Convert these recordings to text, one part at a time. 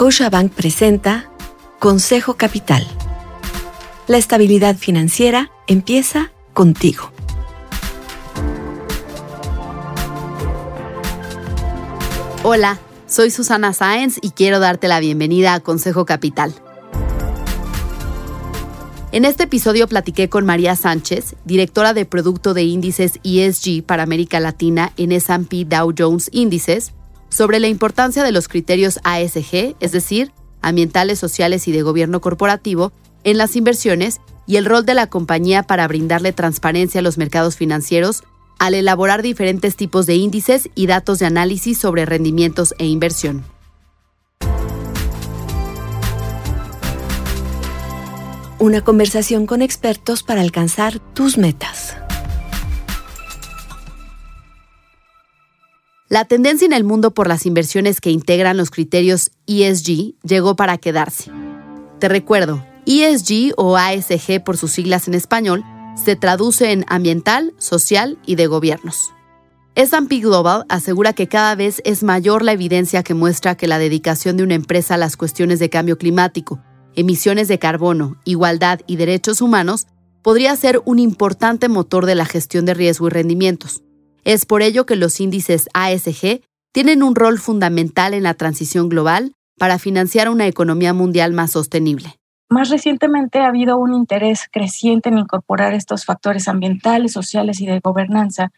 Scotiabank presenta Consejo Capital. La estabilidad financiera empieza contigo. Hola, soy Susana Sáenz y quiero darte la bienvenida a Consejo Capital. En este episodio platiqué con María Sánchez, directora de producto de índices ESG para América Latina en S&P Dow Jones Índices, sobre la importancia de los criterios ASG, es decir, ambientales, sociales y de gobierno corporativo, en las inversiones y el rol de la compañía para brindarle transparencia a los mercados financieros al elaborar diferentes tipos de índices y datos de análisis sobre rendimientos e inversión. Una conversación con expertos para alcanzar tus metas. La tendencia en el mundo por las inversiones que integran los criterios ESG llegó para quedarse. Te recuerdo, ESG o ASG por sus siglas en español se traduce en ambiental, social y de gobiernos. S&P Global asegura que cada vez es mayor la evidencia que muestra que la dedicación de una empresa a las cuestiones de cambio climático, emisiones de carbono, igualdad y derechos humanos podría ser un importante motor de la gestión de riesgo y rendimientos. Es por ello que los índices ASG tienen un rol fundamental en la transición global para financiar una economía mundial más sostenible. Más recientemente ha habido un interés creciente en incorporar estos factores ambientales, sociales y de gobernanza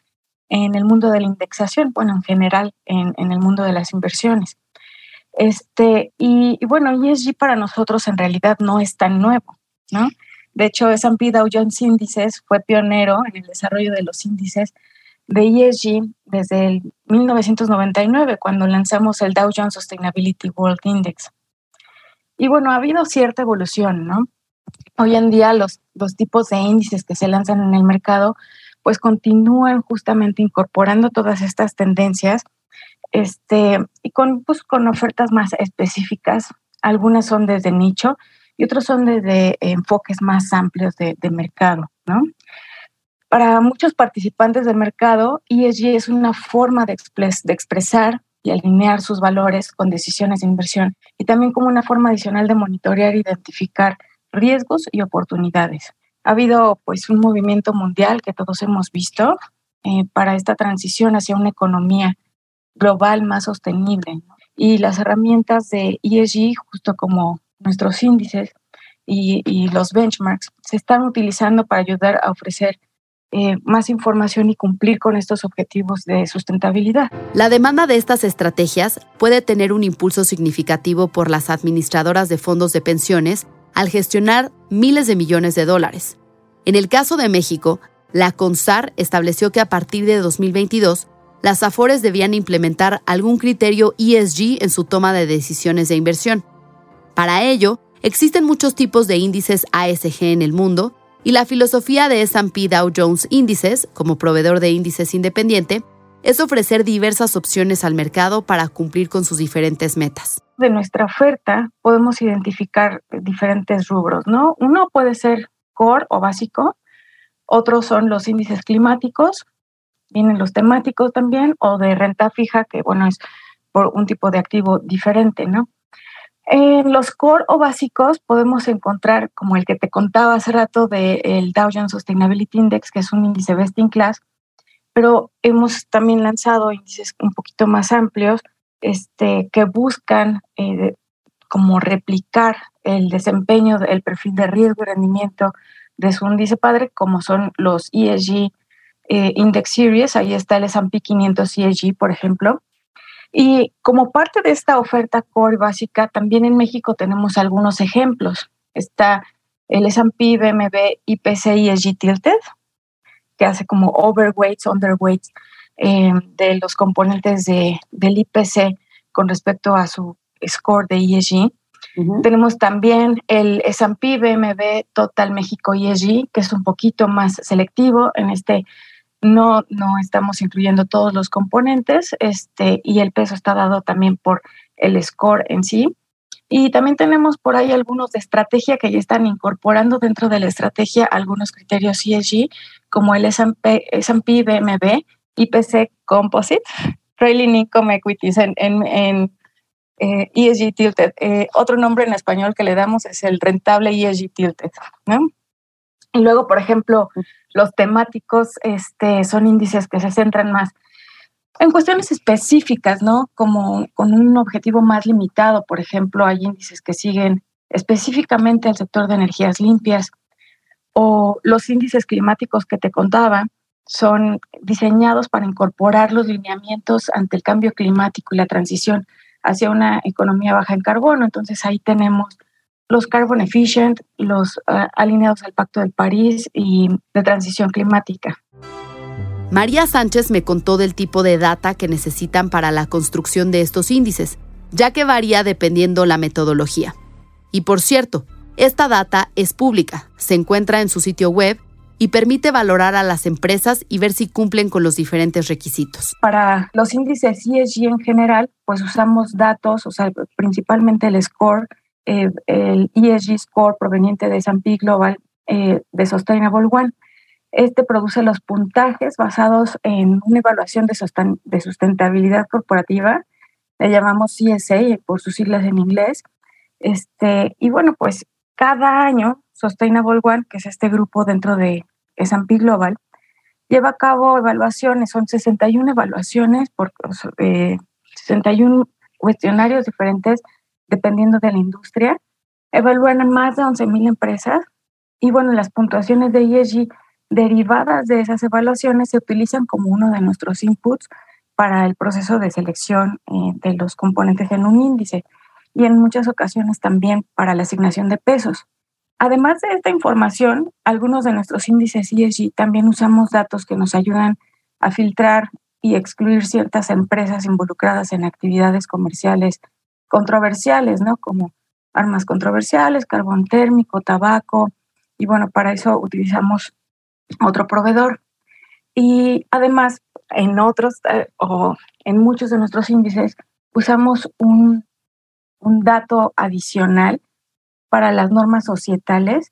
en el mundo de la indexación, bueno, en general en, el mundo de las inversiones. Este, y, y, bueno, ESG para nosotros en realidad no es tan nuevo, ¿no? De hecho, S&P Dow Jones Índices fue pionero en el desarrollo de los índices de ESG desde el 1999, cuando lanzamos el Dow Jones Sustainability World Index. Y bueno, ha habido cierta evolución, ¿no? Hoy en día los, los tipos de índices que se lanzan en el mercado pues continúan justamente incorporando todas estas tendencias este, y con, pues, con ofertas más específicas. Algunas son desde nicho y otras son desde enfoques más amplios de, de mercado, ¿no? Para muchos participantes del mercado, ESG es una forma de, de expresar y alinear sus valores con decisiones de inversión y también como una forma adicional de monitorear e identificar riesgos y oportunidades. Ha habido pues un movimiento mundial que todos hemos visto eh, para esta transición hacia una economía global más sostenible y las herramientas de ESG, justo como nuestros índices y, y los benchmarks, se están utilizando para ayudar a ofrecer eh, más información y cumplir con estos objetivos de sustentabilidad. La demanda de estas estrategias puede tener un impulso significativo por las administradoras de fondos de pensiones al gestionar miles de millones de dólares. En el caso de México, la CONSAR estableció que a partir de 2022, las AFORES debían implementar algún criterio ESG en su toma de decisiones de inversión. Para ello, existen muchos tipos de índices ASG en el mundo y la filosofía de S&P Dow Jones Índices, como proveedor de índices independiente, es ofrecer diversas opciones al mercado para cumplir con sus diferentes metas. De nuestra oferta podemos identificar diferentes rubros, ¿no? Uno puede ser core o básico, otros son los índices climáticos, vienen los temáticos también, o de renta fija, que bueno, es por un tipo de activo diferente, ¿no? En los core o básicos podemos encontrar, como el que te contaba hace rato del Dow Jones Sustainability Index, que es un índice best in class, pero hemos también lanzado índices un poquito más amplios este, que buscan eh, como replicar el desempeño, el perfil de riesgo y rendimiento de su índice padre, como son los ESG eh, Index Series, ahí está el S&P 500 ESG, por ejemplo, y como parte de esta oferta core básica, también en México tenemos algunos ejemplos. Está el S&P BMB IPC ESG Tilted, que hace como overweights, underweights eh, de los componentes de, del IPC con respecto a su score de ESG. Tenemos también el S&P BMB Total México ESG, que es un poquito más selectivo en este no, no estamos incluyendo todos los componentes este, y el peso está dado también por el score en sí. Y también tenemos por ahí algunos de estrategia que ya están incorporando dentro de la estrategia algunos criterios ESG, como el S&P BMB, IPC Composite, Trailing Income Equities en, ESG e Tilted. otro nombre en español que le damos es el rentable ESG Tilted. Y luego, por ejemplo, los temáticos este, son índices que se centran más en cuestiones específicas, ¿no? Como con un objetivo más limitado. Por ejemplo, hay índices que siguen específicamente al sector de energías limpias o los índices climáticos que te contaba son diseñados para incorporar los lineamientos ante el cambio climático y la transición hacia una economía baja en carbono. Entonces ahí tenemos los carbon efficient, los uh, alineados al Pacto del París y de transición climática. María Sánchez me contó del tipo de data que necesitan para la construcción de estos índices, ya que varía dependiendo la metodología. Y por cierto, esta data es pública, se encuentra en su sitio web y permite valorar a las empresas y ver si cumplen con los diferentes requisitos. Para los índices ESG en general, pues usamos datos, o sea, principalmente el score, eh, el ESG score proveniente de S&P Global eh, de Sustainable One. Este produce los puntajes basados en una evaluación de, de sustentabilidad corporativa, le llamamos CSA por sus siglas en inglés. Este, y bueno, pues cada año Sustainable One, que es este grupo dentro de S&P Global, lleva a cabo evaluaciones, son 61 evaluaciones por 61 cuestionarios diferentes dependiendo de la industria. Evalúan más de 11.000 empresas y bueno, las puntuaciones de ESG derivadas de esas evaluaciones se utilizan como uno de nuestros inputs para el proceso de selección eh, de los componentes en un índice y en muchas ocasiones también para la asignación de pesos. Además de esta información, algunos de nuestros índices ESG también usamos datos que nos ayudan a filtrar y excluir ciertas empresas involucradas en actividades comerciales controversiales, ¿no? Como armas controversiales, carbón térmico, tabaco, y bueno, para eso utilizamos otro proveedor. Y además, en otros eh, o en muchos de nuestros índices usamos un, un dato adicional para las normas societales,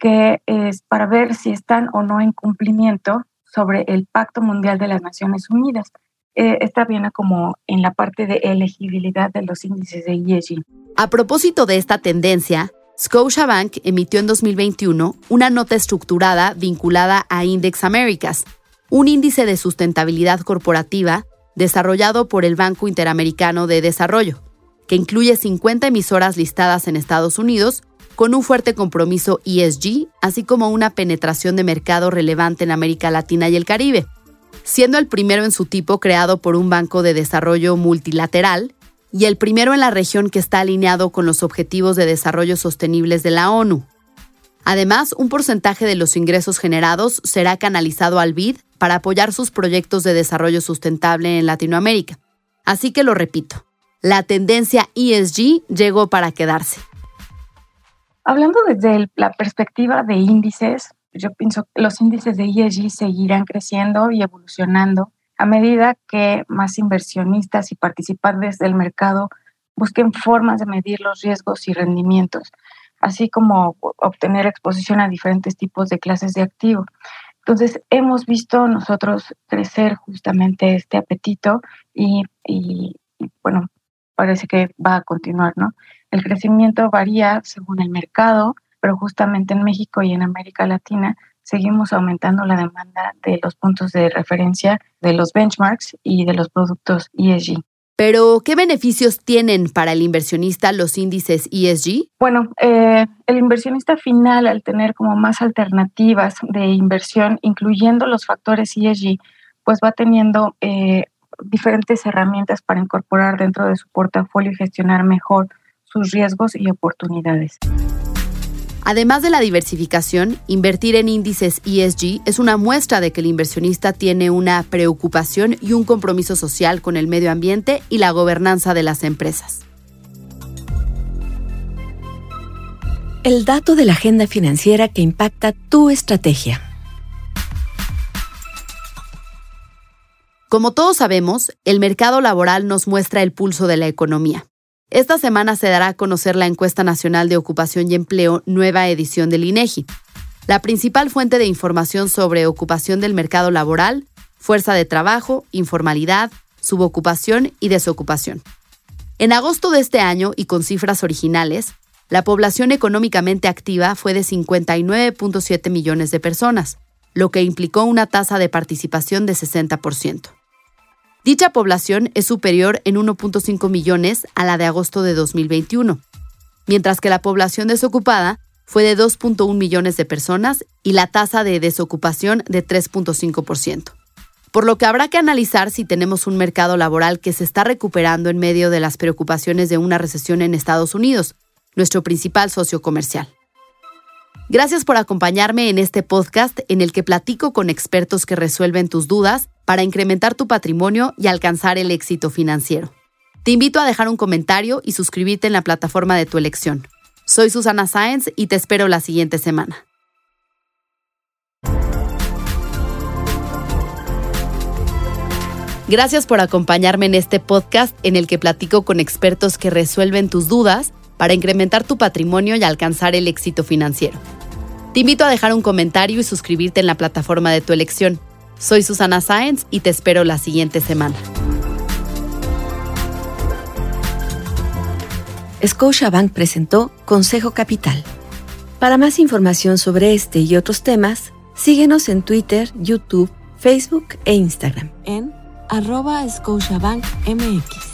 que es para ver si están o no en cumplimiento sobre el Pacto Mundial de las Naciones Unidas. Eh, está bien como en la parte de elegibilidad de los índices de ESG. A propósito de esta tendencia, Scotiabank emitió en 2021 una nota estructurada vinculada a Index Americas, un índice de sustentabilidad corporativa desarrollado por el Banco Interamericano de Desarrollo, que incluye 50 emisoras listadas en Estados Unidos con un fuerte compromiso ESG, así como una penetración de mercado relevante en América Latina y el Caribe, siendo el primero en su tipo creado por un banco de desarrollo multilateral y el primero en la región que está alineado con los Objetivos de Desarrollo Sostenibles de la ONU. Además, un porcentaje de los ingresos generados será canalizado al BID para apoyar sus proyectos de desarrollo sustentable en Latinoamérica. Así que lo repito, la tendencia ESG llegó para quedarse. Hablando desde la perspectiva de índices, yo pienso que los índices de ESG seguirán creciendo y evolucionando a medida que más inversionistas y participantes del mercado busquen formas de medir los riesgos y rendimientos, así como obtener exposición a diferentes tipos de clases de activo. Entonces, hemos visto nosotros crecer justamente este apetito y, y, bueno, parece que va a continuar, ¿no? El crecimiento varía según el mercado, pero justamente en México y en América Latina seguimos aumentando la demanda de los puntos de referencia, de los benchmarks y de los productos ESG. Pero, ¿qué beneficios tienen para el inversionista los índices ESG? Bueno, eh, el inversionista final, al tener como más alternativas de inversión, incluyendo los factores ESG, pues va teniendo eh, diferentes herramientas para incorporar dentro de su portafolio y gestionar mejor sus riesgos y oportunidades. Además de la diversificación, invertir en índices ESG es una muestra de que el inversionista tiene una preocupación y un compromiso social con el medio ambiente y la gobernanza de las empresas. El dato de la agenda financiera que impacta tu estrategia. Como todos sabemos, el mercado laboral nos muestra el pulso de la economía. Esta semana se dará a conocer la encuesta nacional de ocupación y empleo, nueva edición del INEGI, la principal fuente de información sobre ocupación del mercado laboral, fuerza de trabajo, informalidad, subocupación y desocupación. En agosto de este año, y con cifras originales, la población económicamente activa fue de 59.7 millones de personas, lo que implicó una tasa de participación de 60%. Dicha población es superior en 1.5 millones a la de agosto de 2021, mientras que la población desocupada fue de 2.1 millones de personas y la tasa de desocupación de 3.5%. Por lo que habrá que analizar si tenemos un mercado laboral que se está recuperando en medio de las preocupaciones de una recesión en Estados Unidos, nuestro principal socio comercial. Gracias por acompañarme en este podcast en el que platico con expertos que resuelven tus dudas para incrementar tu patrimonio y alcanzar el éxito financiero. Te invito a dejar un comentario y suscribirte en la plataforma de tu elección. Soy Susana Sáenz y te espero la siguiente semana. Gracias por acompañarme en este podcast en el que platico con expertos que resuelven tus dudas para incrementar tu patrimonio y alcanzar el éxito financiero. Te invito a dejar un comentario y suscribirte en la plataforma de tu elección. Soy Susana Sáenz y te espero la siguiente semana. Scotiabank presentó Consejo Capital. Para más información sobre este y otros temas, síguenos en Twitter, YouTube, Facebook e Instagram en arroba Scotiabank MX.